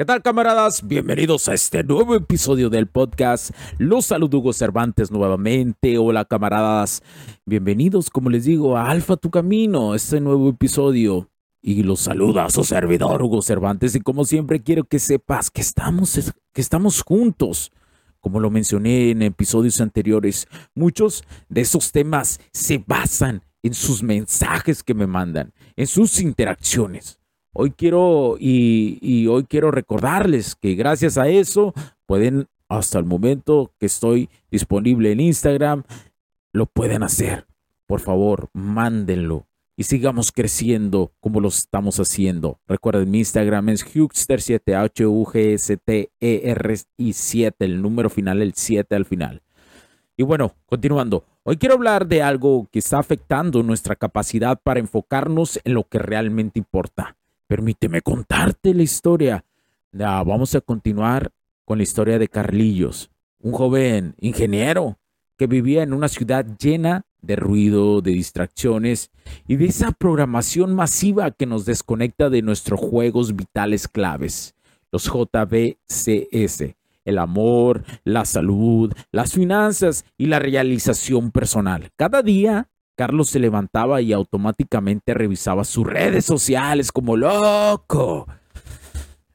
¿Qué tal camaradas? Bienvenidos a este nuevo episodio del podcast. Los saludo Hugo Cervantes nuevamente. Hola camaradas. Bienvenidos, como les digo, a Alfa Tu Camino, este nuevo episodio. Y los saluda a su servidor Hugo Cervantes. Y como siempre quiero que sepas que estamos, que estamos juntos. Como lo mencioné en episodios anteriores, muchos de esos temas se basan en sus mensajes que me mandan, en sus interacciones. Hoy quiero y, hoy quiero recordarles que gracias a eso pueden hasta el momento que estoy disponible en Instagram lo pueden hacer. Por favor, mándenlo y sigamos creciendo como lo estamos haciendo. Recuerden, mi Instagram es Hugster7, H-U-G-S-T-E-R y 7, el número final, el 7 al final. Y bueno, continuando, hoy quiero hablar de algo que está afectando nuestra capacidad para enfocarnos en lo que realmente importa. Permíteme contarte la historia. vamos a continuar con la historia de Carlillos, un joven ingeniero que vivía en una ciudad llena de ruido, de distracciones y de esa programación masiva que nos desconecta de nuestros juegos vitales claves, los JBCS, el amor, la salud, las finanzas y la realización personal. Cada día Carlos se levantaba y automáticamente revisaba sus redes sociales como loco.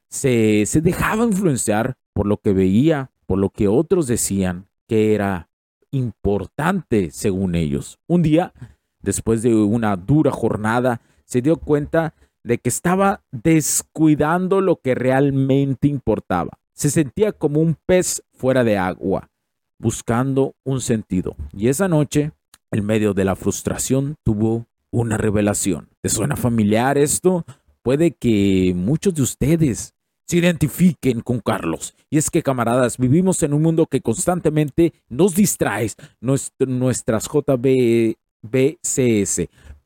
Se, se, dejaba influenciar por lo que veía, por lo que otros decían que era importante según ellos. Un día, después de una dura jornada, se dio cuenta de que estaba descuidando lo que realmente importaba. Se sentía como un pez fuera de agua, buscando un sentido. Y esa noche en medio de la frustración tuvo una revelación. ¿Te suena familiar esto? Puede que muchos de ustedes se identifiquen con Carlos. Y es que, camaradas, vivimos en un mundo que constantemente nos distrae, nuestras JBCS.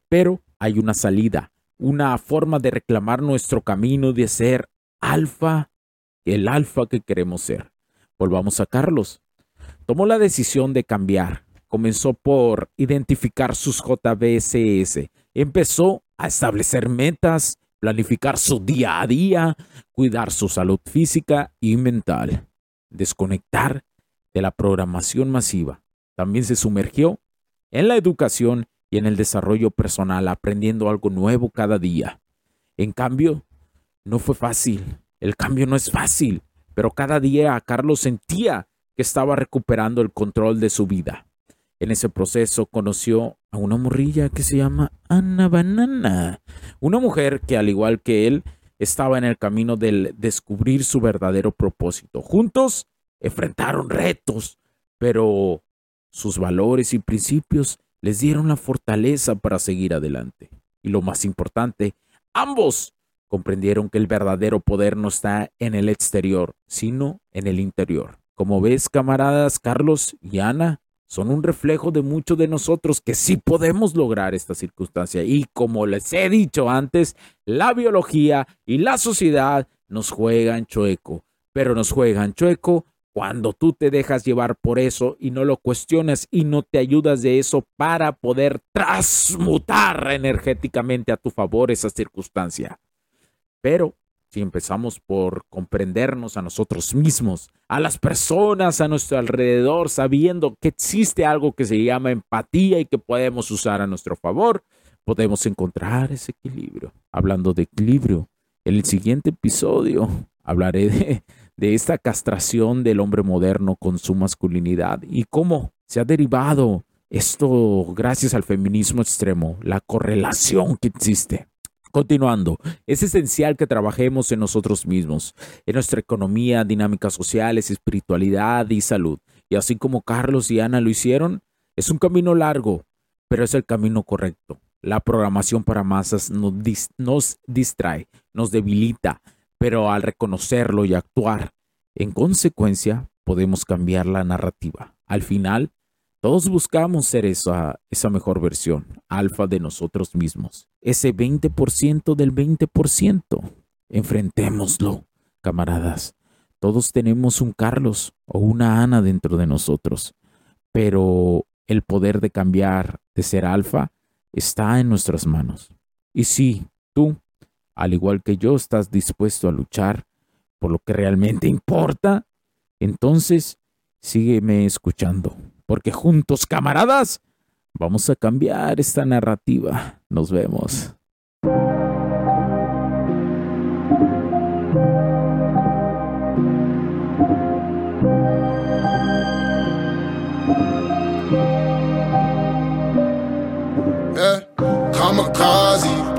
Pero hay una salida, una forma de reclamar nuestro camino de ser alfa, el alfa que queremos ser. Volvamos a Carlos. Tomó la decisión de cambiar, comenzó por identificar sus JBSS. Empezó a establecer metas, planificar su día a día, cuidar su salud física y mental, desconectar de la programación masiva. También se sumergió en la educación y en el desarrollo personal, aprendiendo algo nuevo cada día. En cambio, no fue fácil. El cambio no es fácil, pero cada día Carlos sentía que estaba recuperando el control de su vida. En ese proceso conoció a una morrilla que se llama Ana Banana, una mujer que al igual que él estaba en el camino del descubrir su verdadero propósito. Juntos enfrentaron retos, pero sus valores y principios les dieron la fortaleza para seguir adelante. Y lo más importante, ambos comprendieron que el verdadero poder no está en el exterior, sino en el interior. Como ves, camaradas Carlos y Ana, son un reflejo de muchos de nosotros que sí podemos lograr esta circunstancia. Y como les he dicho antes, la biología y la sociedad nos juegan chueco, pero nos juegan chueco cuando tú te dejas llevar por eso y no lo cuestionas y no te ayudas de eso para poder transmutar energéticamente a tu favor esa circunstancia. Pero si empezamos por comprendernos a nosotros mismos, a las personas a nuestro alrededor, sabiendo que existe algo que se llama empatía y que podemos usar a nuestro favor, podemos encontrar ese equilibrio. Hablando de equilibrio, En el siguiente episodio hablaré de, de esta castración del hombre moderno con su masculinidad y cómo se ha derivado esto gracias al feminismo extremo, la correlación que existe. Continuando, es esencial que trabajemos en nosotros mismos, en nuestra economía, dinámicas sociales, espiritualidad y salud. Y así como Carlos y Ana lo hicieron, es un camino largo, pero es el camino correcto. La programación para masas nos, nos distrae, nos debilita, pero al reconocerlo y actuar en consecuencia, podemos cambiar la narrativa. Al final, todos buscamos ser esa, esa mejor versión, alfa de nosotros mismos, ese 20% del 20%. Enfrentémoslo, camaradas. Todos tenemos un Carlos o una Ana dentro de nosotros, pero el poder de cambiar, de ser alfa, está en nuestras manos. Y si tú, al igual que yo, estás dispuesto a luchar por lo que realmente importa, entonces sígueme escuchando, porque juntos, camaradas, vamos a cambiar esta narrativa. Nos vemos. kamikaze,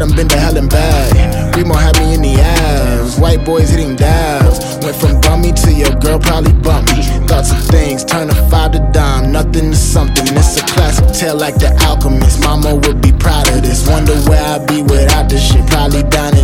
Done been to hell and back. Remo had me in the ass. White boys hitting dabs. Went from bummy to your girl probably bump me. Thoughts of things, turn a five to dime, nothing to something. It's a classic tale like the alchemist. Mama would be proud of this. Wonder where I'd be without this shit. Probably dining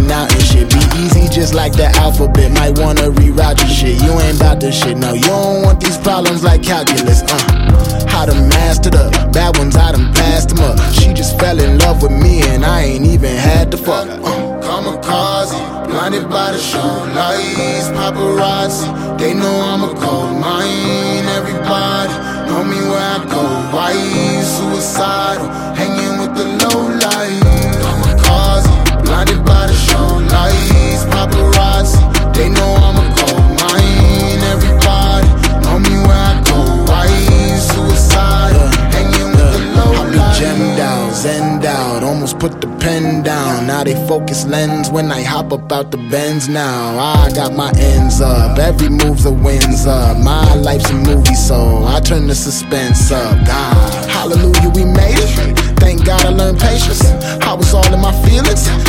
just like the alphabet. Might wanna reroute your shit. You ain't about this shit, no. You don't want these problems like calculus, uh. How to master the bad ones, I done passed them up. She just fell in love with me and I ain't even had to fuck. Uh. Kamikaze, blinded by the show lights, paparazzi. They know I'm a cold mine. Everybody know me where I go. Why suicidal? Hanging with the low light. Blinded by the show lights, paparazzi. They know I'm a cold mine. Everybody know me where I go. Why suicidal? Hanging with the low light. Gemmed out, zen out, almost put the pen down. Now they focus lens when I hop up out the bends now. I got my ends up, every move's a wins up. My life's a movie, so I turn the suspense up. God, hallelujah, we made it. Thank God I learned patience. I was all in my feelings,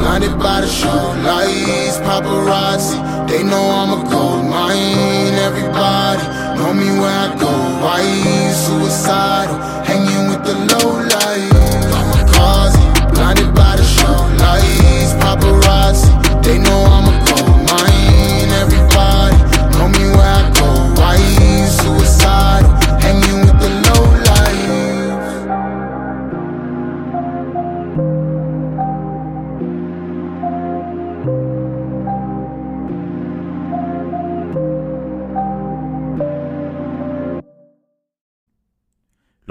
blinded by the show lights, paparazzi. They know I'm a gold mine. Everybody know me where I go. Why suicidal?